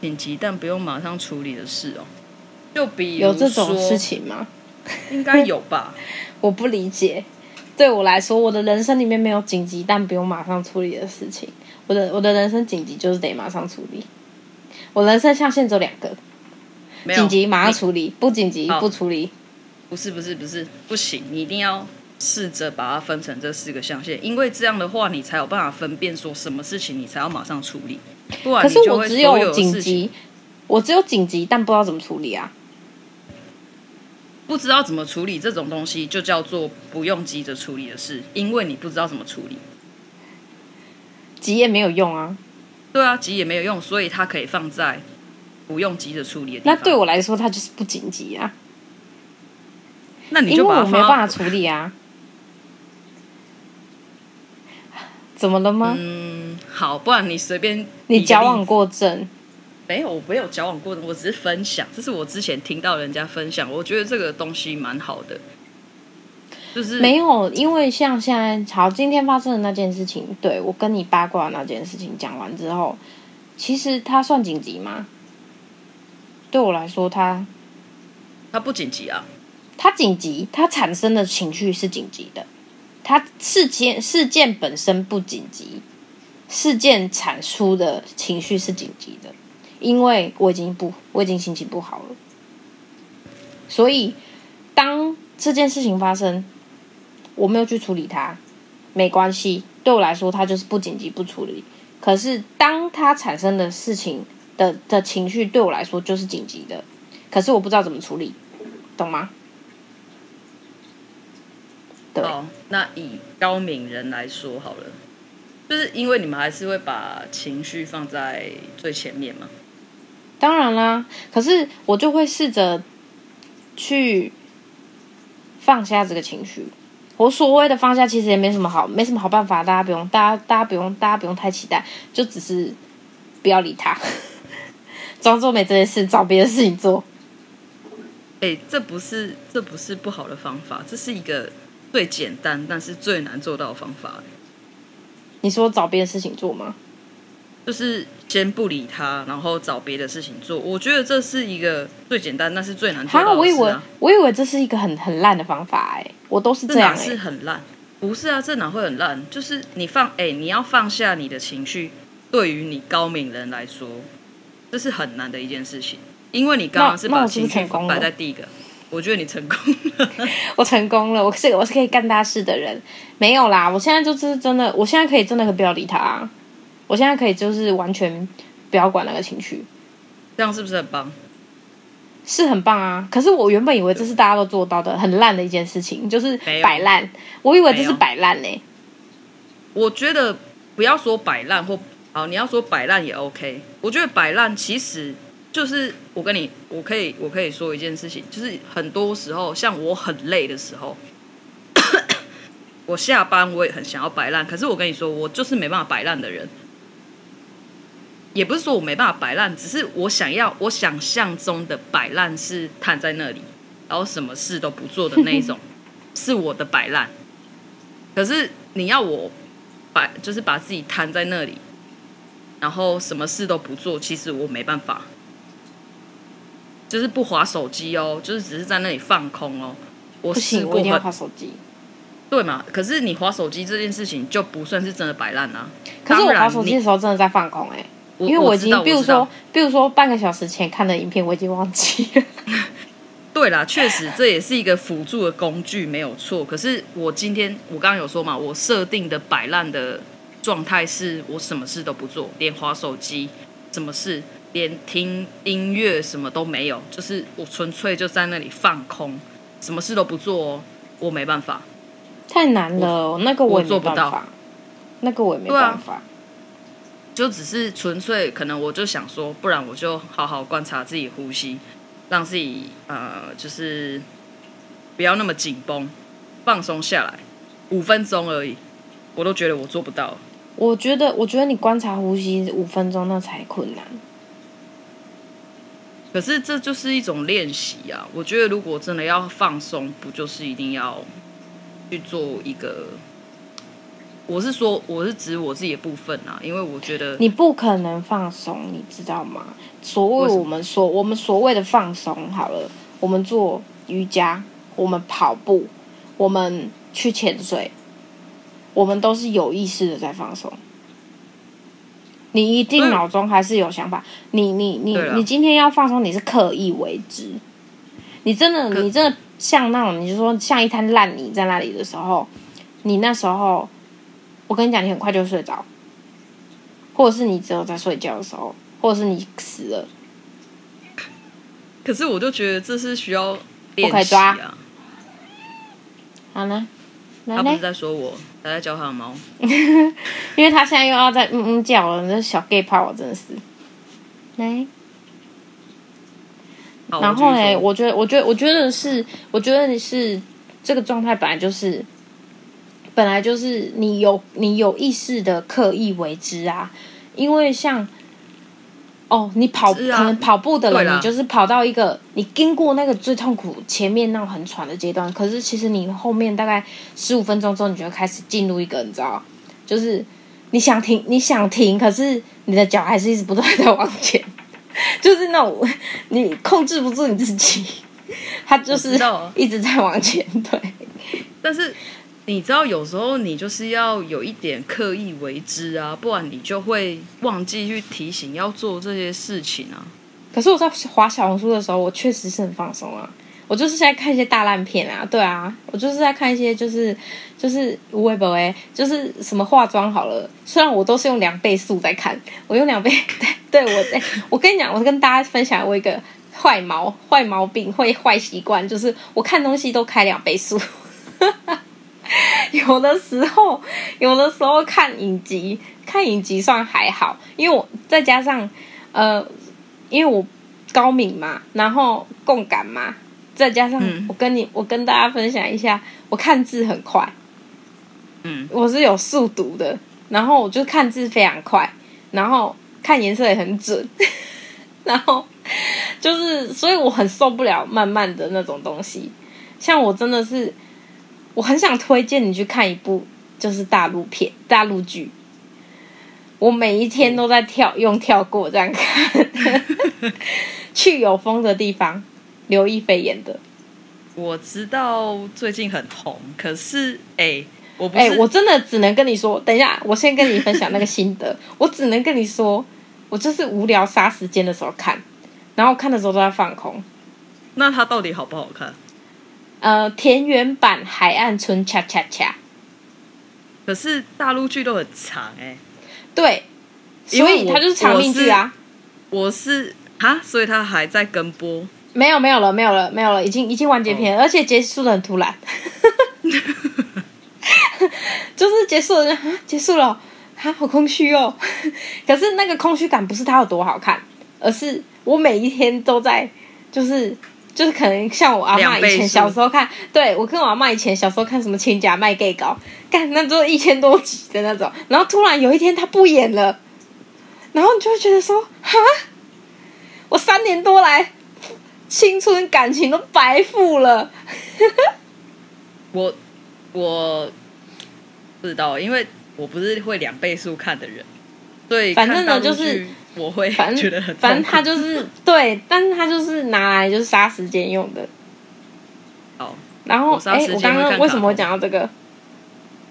紧急但不用马上处理的事哦，就比如有这种事情吗？应该有吧？(laughs) 我不理解。对我来说，我的人生里面没有紧急但不用马上处理的事情。我的我的人生紧急就是得马上处理。我人生象限只有两个：紧急马上处理，不紧急不处理。不是不是不是不行，你一定要试着把它分成这四个象限，因为这样的话，你才有办法分辨说什么事情你才要马上处理。不然你就会可是我只有紧急，我只有紧急，但不知道怎么处理啊。不知道怎么处理这种东西，就叫做不用急着处理的事，因为你不知道怎么处理，急也没有用啊。对啊，急也没有用，所以它可以放在不用急着处理的地方。那对我来说，它就是不紧急啊。那你就把为我没办法处理啊。怎么了吗？嗯，好，不然你随便。你矫枉过正。没有，我没有矫枉过正，我只是分享，这是我之前听到人家分享，我觉得这个东西蛮好的，就是没有，因为像现在，好，今天发生的那件事情，对，我跟你八卦那件事情讲完之后，其实它算紧急吗？对我来说，它它不紧急啊，它紧急，它产生的情绪是紧急的，它事件事件本身不紧急，事件产出的情绪是紧急的。因为我已经不，我已经心情不好了，所以当这件事情发生，我没有去处理它，没关系，对我来说，它就是不紧急不处理。可是当它产生的事情的的情绪对我来说就是紧急的，可是我不知道怎么处理，懂吗？对。好，那以高敏人来说好了，就是因为你们还是会把情绪放在最前面嘛。当然啦，可是我就会试着去放下这个情绪。我所谓的放下，其实也没什么好，没什么好办法。大家不用，大家大家不用，大家不用太期待，就只是不要理他，(laughs) 装作没这件事，找别的事情做。哎、欸，这不是这不是不好的方法，这是一个最简单但是最难做到的方法。你说找别的事情做吗？就是先不理他，然后找别的事情做。我觉得这是一个最简单，但是最难做到的。我以为我以为这是一个很很烂的方法哎，我都是这样。是很烂，不是啊？这哪会很烂？就是你放哎，你要放下你的情绪，对于你高敏人来说，这是很难的一件事情。因为你刚刚是把情绪摆在第一个，我觉得你成功了，(laughs) 我成功了，我是我是可以干大事的人。没有啦，我现在就是真的，我现在可以真的可以不要理他啊。我现在可以就是完全不要管那个情绪，这样是不是很棒？是很棒啊！可是我原本以为这是大家都做到的很烂的一件事情，就是摆烂。我以为这是摆烂呢。我觉得不要说摆烂或好，你要说摆烂也 OK。我觉得摆烂其实就是我跟你，我可以我可以说一件事情，就是很多时候像我很累的时候。(coughs) 我下班我也很想要摆烂，可是我跟你说，我就是没办法摆烂的人。也不是说我没办法摆烂，只是我想要我想象中的摆烂是瘫在那里，然后什么事都不做的那一种，(laughs) 是我的摆烂。可是你要我摆，就是把自己瘫在那里，然后什么事都不做，其实我没办法。就是不划手机哦，就是只是在那里放空哦。我试过，我一定要滑手机。对嘛？可是你划手机这件事情就不算是真的摆烂啊。可是我划手机的时候真的在放空哎、欸，因为我已经，比如说，比如说半个小时前看的影片，我已经忘记了。(laughs) 对啦，确实这也是一个辅助的工具，没有错。可是我今天我刚刚有说嘛，我设定的摆烂的状态是我什么事都不做，连滑手机，什么事，连听音乐什么都没有，就是我纯粹就在那里放空，什么事都不做哦，我没办法。太难了，那个我也做不到，那个我也没办法。啊、就只是纯粹可能，我就想说，不然我就好好观察自己呼吸，让自己呃，就是不要那么紧绷，放松下来，五分钟而已，我都觉得我做不到。我觉得，我觉得你观察呼吸五分钟那才困难。可是这就是一种练习啊！我觉得如果真的要放松，不就是一定要去做一个？我是说，我是指我自己的部分啊，因为我觉得你不可能放松，你知道吗？所谓我们所我们所谓的放松，好了，我们做瑜伽，我们跑步，我们去潜水，我们都是有意识的在放松。你一定脑中还是有想法，你你你你今天要放松，你是刻意为之。你真的你真的像那种，你就说像一滩烂泥在那里的时候，你那时候，我跟你讲，你很快就睡着，或者是你只有在睡觉的时候，或者是你死了。可是我就觉得这是需要练习啊。好了。他不是在说我，他在教他的猫，(laughs) 因为他现在又要在嗯嗯叫了，这小 gay 怕我真的是。来，然后呢，我觉得，我觉得，我觉得是，我觉得你是这个状态本来就是，本来就是你有你有意识的刻意为之啊，因为像。哦，你跑、啊、可能跑步的人，你就是跑到一个你经过那个最痛苦前面那种很喘的阶段，可是其实你后面大概十五分钟之后，你就开始进入一个你知道，就是你想停，你想停，可是你的脚还是一直不断在往前，就是那种你控制不住你自己，他就是一直在往前，对，但是。你知道，有时候你就是要有一点刻意为之啊，不然你就会忘记去提醒要做这些事情啊。可是我在滑小红书的时候，我确实是很放松啊。我就是在看一些大烂片啊，对啊，我就是在看一些就是就是微博哎，就是什么化妆好了。虽然我都是用两倍速在看，我用两倍，(laughs) 对，对我在，我跟你讲，我跟大家分享我一个坏毛坏毛病，会坏习惯，就是我看东西都开两倍速。(laughs) (laughs) 有的时候，有的时候看影集，看影集算还好，因为我再加上，呃，因为我高敏嘛，然后共感嘛，再加上我跟你，我跟大家分享一下，我看字很快，嗯，我是有速读的，然后我就看字非常快，然后看颜色也很准，(laughs) 然后就是，所以我很受不了慢慢的那种东西，像我真的是。我很想推荐你去看一部，就是大陆片、大陆剧。我每一天都在跳，用跳过这样看。(laughs) 去有风的地方，刘亦菲演的。我知道最近很红，可是哎、欸，我不是、欸，我真的只能跟你说，等一下，我先跟你分享那个心得。(laughs) 我只能跟你说，我就是无聊杀时间的时候看，然后看的时候都在放空。那它到底好不好看？呃，田园版海岸村恰恰恰，可是大陆剧都很长哎、欸，对，所以它就是长命剧啊。我是啊，所以它还在跟播？没有，没有了，没有了，没有了，已经已经完结篇，哦、而且结束的很突然，(laughs) 就是结束了啊，结束了啊，好空虚哦。(laughs) 可是那个空虚感不是它有多好看，而是我每一天都在就是。就是可能像我阿嬷以前小时候看，对，我跟我阿嬷以前小时候看什么《亲家卖给搞》，(laughs) 干那都一千多集的那种，然后突然有一天他不演了，然后你就会觉得说，哈，我三年多来青春感情都白付了。(laughs) 我我不知道，因为我不是会两倍速看的人，对，反正呢就是。我会反正觉得很反正他就是对，但是他就是拿来就是杀时间用的。哦，然后哎，我刚刚为什么会讲到这个？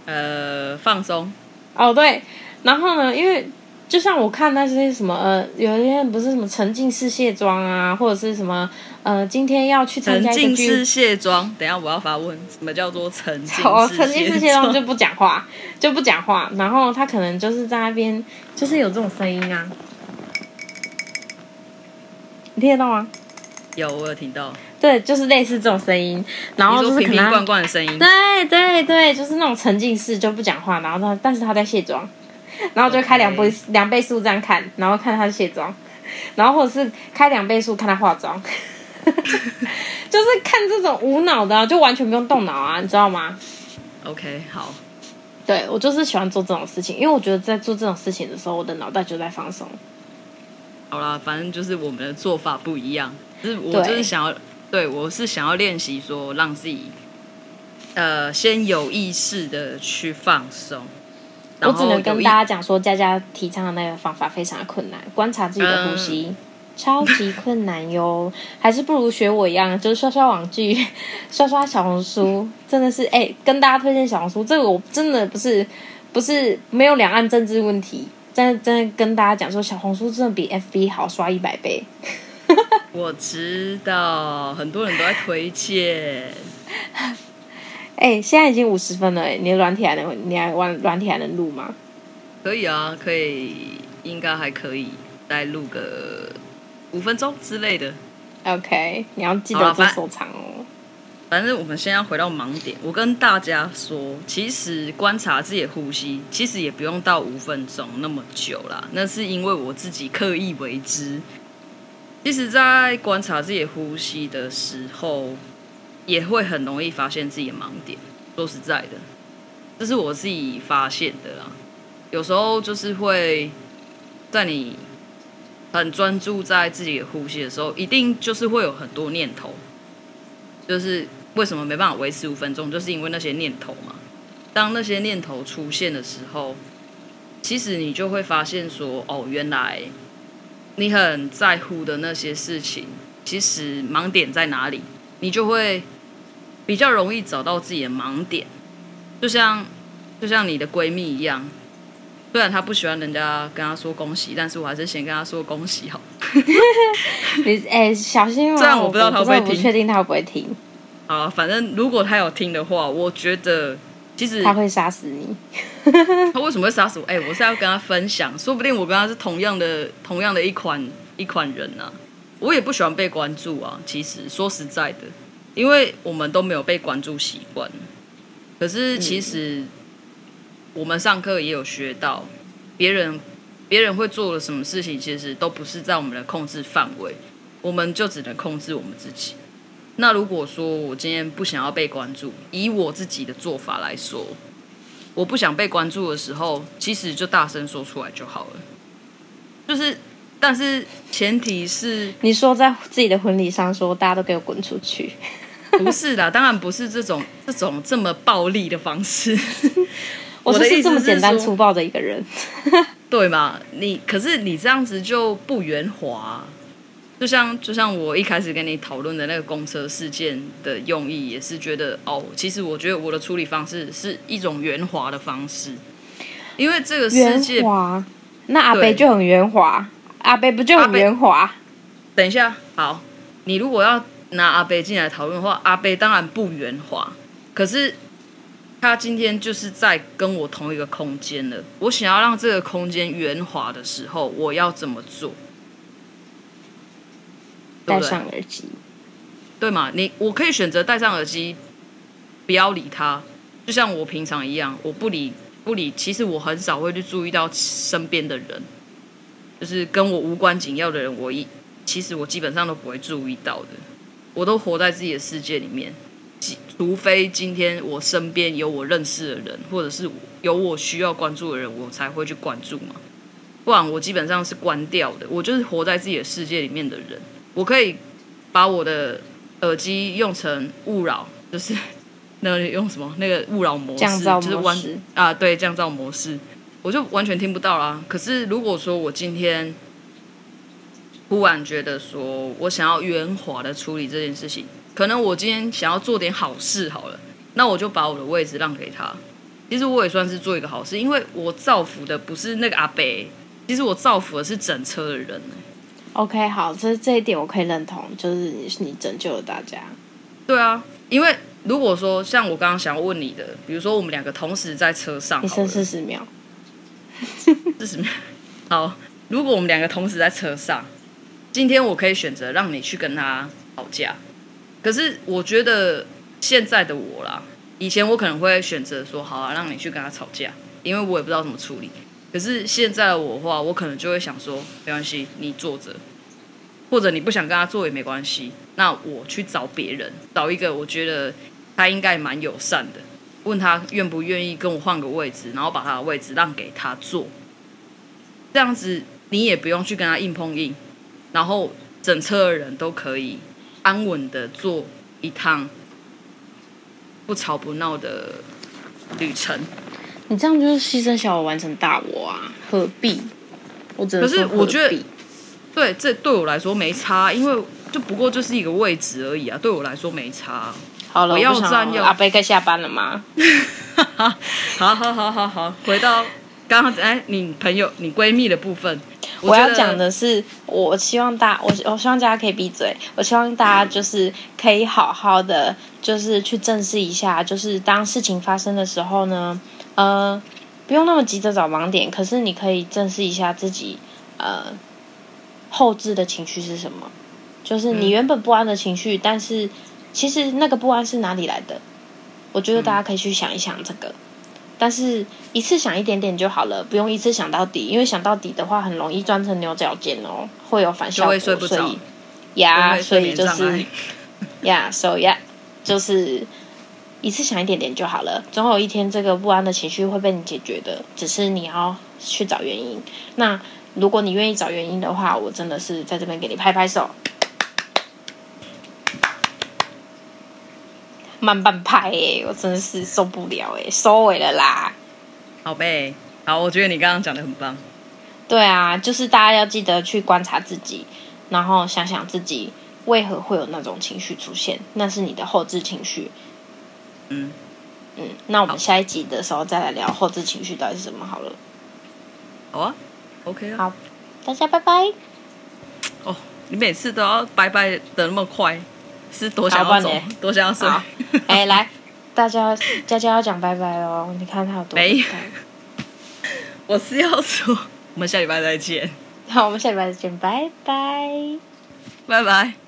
呃，放松。哦，对，然后呢，因为就像我看那些什么呃，有一些不是什么沉浸式卸妆啊，或者是什么呃，今天要去参加沉浸式卸妆。等一下我要发问，什么叫做沉浸式？哦，沉浸式卸妆就不讲话，就不讲话。然后他可能就是在那边，就是有这种声音啊。你听得到吗？有，我有听到。对，就是类似这种声音，然后就是瓶瓶罐罐的声音。对对对，就是那种沉浸式，就不讲话，然后他，但是他在卸妆，然后就开两倍两.倍速这样看，然后看他卸妆，然后或者是开两倍速看他化妆，(laughs) 就是看这种无脑的、啊，就完全不用动脑啊，你知道吗？OK，好。对，我就是喜欢做这种事情，因为我觉得在做这种事情的时候，我的脑袋就在放松。好啦，反正就是我们的做法不一样，就是我就是想要，对，对我是想要练习说让自己，呃，先有意识的去放松。我只能跟大家讲说，佳佳提倡的那个方法非常的困难，观察自己的呼吸。嗯超级困难哟，(laughs) 还是不如学我一样，就是刷刷网剧，(laughs) 刷刷小红书，真的是哎、欸，跟大家推荐小红书，这个我真的不是不是没有两岸政治问题，真的真的跟大家讲说，小红书真的比 FB 好刷一百倍。(laughs) 我知道很多人都在推荐。(laughs) 哎、欸，现在已经五十分了，哎，你的软体还能，你还玩软体还能录吗？可以啊，可以，应该还可以，再录个。五分钟之类的，OK，你要记得做收藏哦。反正我们先要回到盲点。我跟大家说，其实观察自己的呼吸，其实也不用到五分钟那么久啦。那是因为我自己刻意为之。其实，在观察自己呼吸的时候，也会很容易发现自己的盲点。说实在的，这是我自己发现的啦。有时候就是会在你。很专注在自己的呼吸的时候，一定就是会有很多念头。就是为什么没办法维持五分钟，就是因为那些念头嘛。当那些念头出现的时候，其实你就会发现说，哦，原来你很在乎的那些事情，其实盲点在哪里？你就会比较容易找到自己的盲点。就像就像你的闺蜜一样。虽然他不喜欢人家跟他说恭喜，但是我还是先跟他说恭喜好。(laughs) 你哎、欸，小心哦！这样我不知道他会不会听，不确定他会不会听。啊，反正如果他有听的话，我觉得其实他会杀死你。(laughs) 他为什么会杀死我？哎、欸，我是要跟他分享，说不定我跟他是同样的、同样的一款一款人啊。我也不喜欢被关注啊。其实说实在的，因为我们都没有被关注习惯。可是其实。嗯我们上课也有学到，别人别人会做了什么事情，其实都不是在我们的控制范围，我们就只能控制我们自己。那如果说我今天不想要被关注，以我自己的做法来说，我不想被关注的时候，其实就大声说出来就好了。就是，但是前提是你说在自己的婚礼上说，大家都给我滚出去。不是的，当然不是这种这种这么暴力的方式。我就是这么简单粗暴的一个人，(laughs) 对吗？你可是你这样子就不圆滑，就像就像我一开始跟你讨论的那个公车事件的用意，也是觉得哦，其实我觉得我的处理方式是一种圆滑的方式，因为这个世界，那阿北就很圆滑，阿北不就很圆滑？等一下，好，你如果要拿阿北进来讨论的话，阿北当然不圆滑，可是。他今天就是在跟我同一个空间了。我想要让这个空间圆滑的时候，我要怎么做？戴上耳机，对吗？你我可以选择戴上耳机，不要理他，就像我平常一样，我不理不理。其实我很少会去注意到身边的人，就是跟我无关紧要的人，我一其实我基本上都不会注意到的。我都活在自己的世界里面。除非今天我身边有我认识的人，或者是有我需要关注的人，我才会去关注嘛。不然我基本上是关掉的。我就是活在自己的世界里面的人。我可以把我的耳机用成勿扰，就是那个用什么那个勿扰模式，就是完啊，对，降噪模式，我就完全听不到啦。可是如果说我今天忽然觉得说我想要圆滑的处理这件事情。可能我今天想要做点好事好了，那我就把我的位置让给他。其实我也算是做一个好事，因为我造福的不是那个阿伯，其实我造福的是整车的人。OK，好，这这一点我可以认同，就是你是你拯救了大家。对啊，因为如果说像我刚刚想要问你的，比如说我们两个同时在车上，你剩四十秒，四十秒。(laughs) 好，如果我们两个同时在车上，今天我可以选择让你去跟他吵架。可是我觉得现在的我啦，以前我可能会选择说好啊，让你去跟他吵架，因为我也不知道怎么处理。可是现在的我的话，我可能就会想说，没关系，你坐着，或者你不想跟他做也没关系，那我去找别人，找一个我觉得他应该蛮友善的，问他愿不愿意跟我换个位置，然后把他的位置让给他坐。这样子你也不用去跟他硬碰硬，然后整车的人都可以安稳的做一趟不吵不闹的旅程。你这样就是牺牲小我完成大我啊？何必？我只。可是我觉得，对，这对我来说没差，因为就不过就是一个位置而已啊，对我来说没差。好了，我要占用。阿贝该下班了吗？(laughs) 好好好好好，回到刚刚哎，你朋友、你闺蜜的部分，我，要讲的是，我希望大我我希望大家可以闭嘴，我希望大家就是可以好好的，就是去正视一下，就是当事情发生的时候呢，呃，不用那么急着找盲点，可是你可以正视一下自己，呃，后置的情绪是什么，就是你原本不安的情绪，但是。其实那个不安是哪里来的？我觉得大家可以去想一想这个，但是一次想一点点就好了，不用一次想到底，因为想到底的话很容易钻成牛角尖哦，会有反效果。所以呀，所以就是呀，所以呀，就是一次想一点点就好了，总有一天这个不安的情绪会被你解决的，只是你要去找原因。那如果你愿意找原因的话，我真的是在这边给你拍拍手。慢半拍哎，我真的是受不了哎，收尾了啦。好呗，好，我觉得你刚刚讲的很棒。对啊，就是大家要记得去观察自己，然后想想自己为何会有那种情绪出现，那是你的后置情绪。嗯嗯，那我们下一集的时候再来聊后置情绪到底是什么好了。好啊，OK 啊。好，大家拜拜。哦，你每次都要拜拜的那么快。是多想要走，多想要睡。(laughs) 哎、欸，来，大家佳佳要讲拜拜喽！你看他有多没？我是要说，我们下礼拜再见。好，我们下礼拜再见，拜拜，拜拜。